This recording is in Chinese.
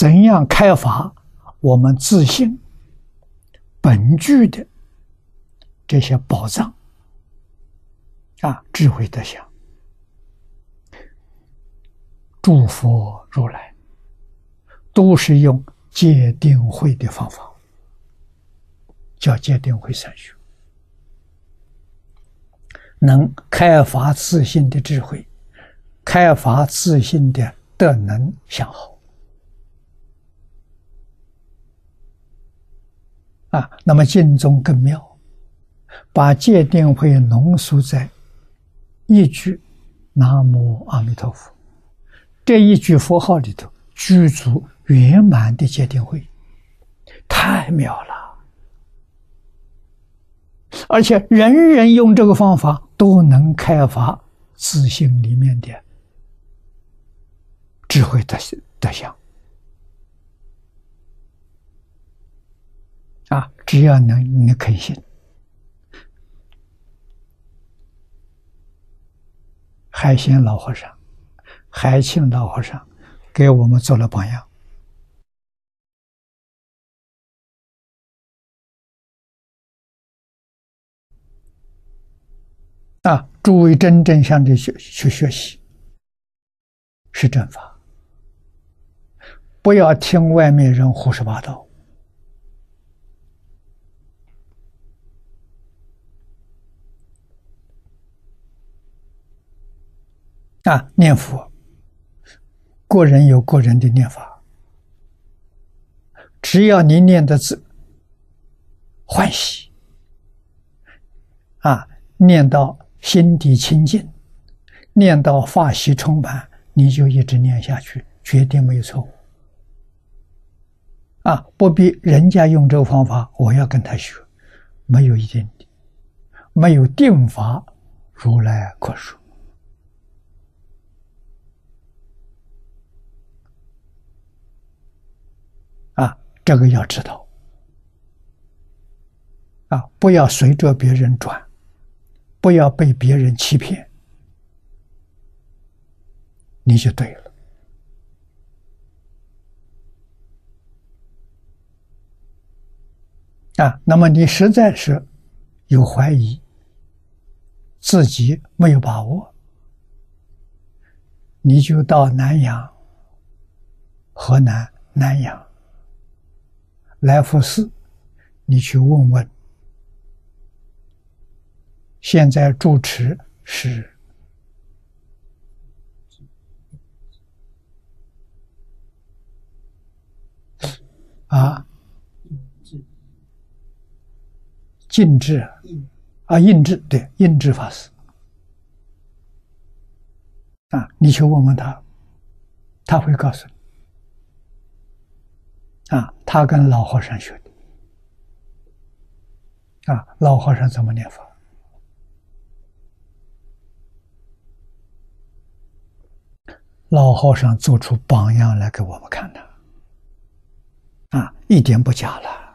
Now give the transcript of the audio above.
怎样开发我们自信本具的这些宝藏啊？智慧德相，诸佛如来都是用戒定慧的方法，叫戒定慧三学，能开发自信的智慧，开发自信的德能相好。啊，那么净宗更妙，把戒定慧浓缩在一句“南无阿弥陀佛”这一句佛号里头，具足圆满的戒定慧，太妙了！而且人人用这个方法都能开发自信里面的智慧的德相。啊，只要能你肯信，海贤老和尚、海庆老和尚给我们做了榜样。啊，诸位真正向这学去学习，是正法，不要听外面人胡说八道。啊，念佛，个人有个人的念法，只要你念的字欢喜，啊，念到心底清净，念到法喜充满，你就一直念下去，绝对没有错误。啊，不必人家用这个方法，我要跟他学，没有一点没有定法，如来可说。这个要知道啊，不要随着别人转，不要被别人欺骗，你就对了啊。那么你实在是有怀疑，自己没有把握，你就到南阳、河南南阳。来福寺，你去问问。现在住持是啊，禁制啊，印制对，印制法师啊，你去问问他，他会告诉你。啊，他跟老和尚学的。啊，老和尚怎么念佛？老和尚做出榜样来给我们看的。啊，一点不假了。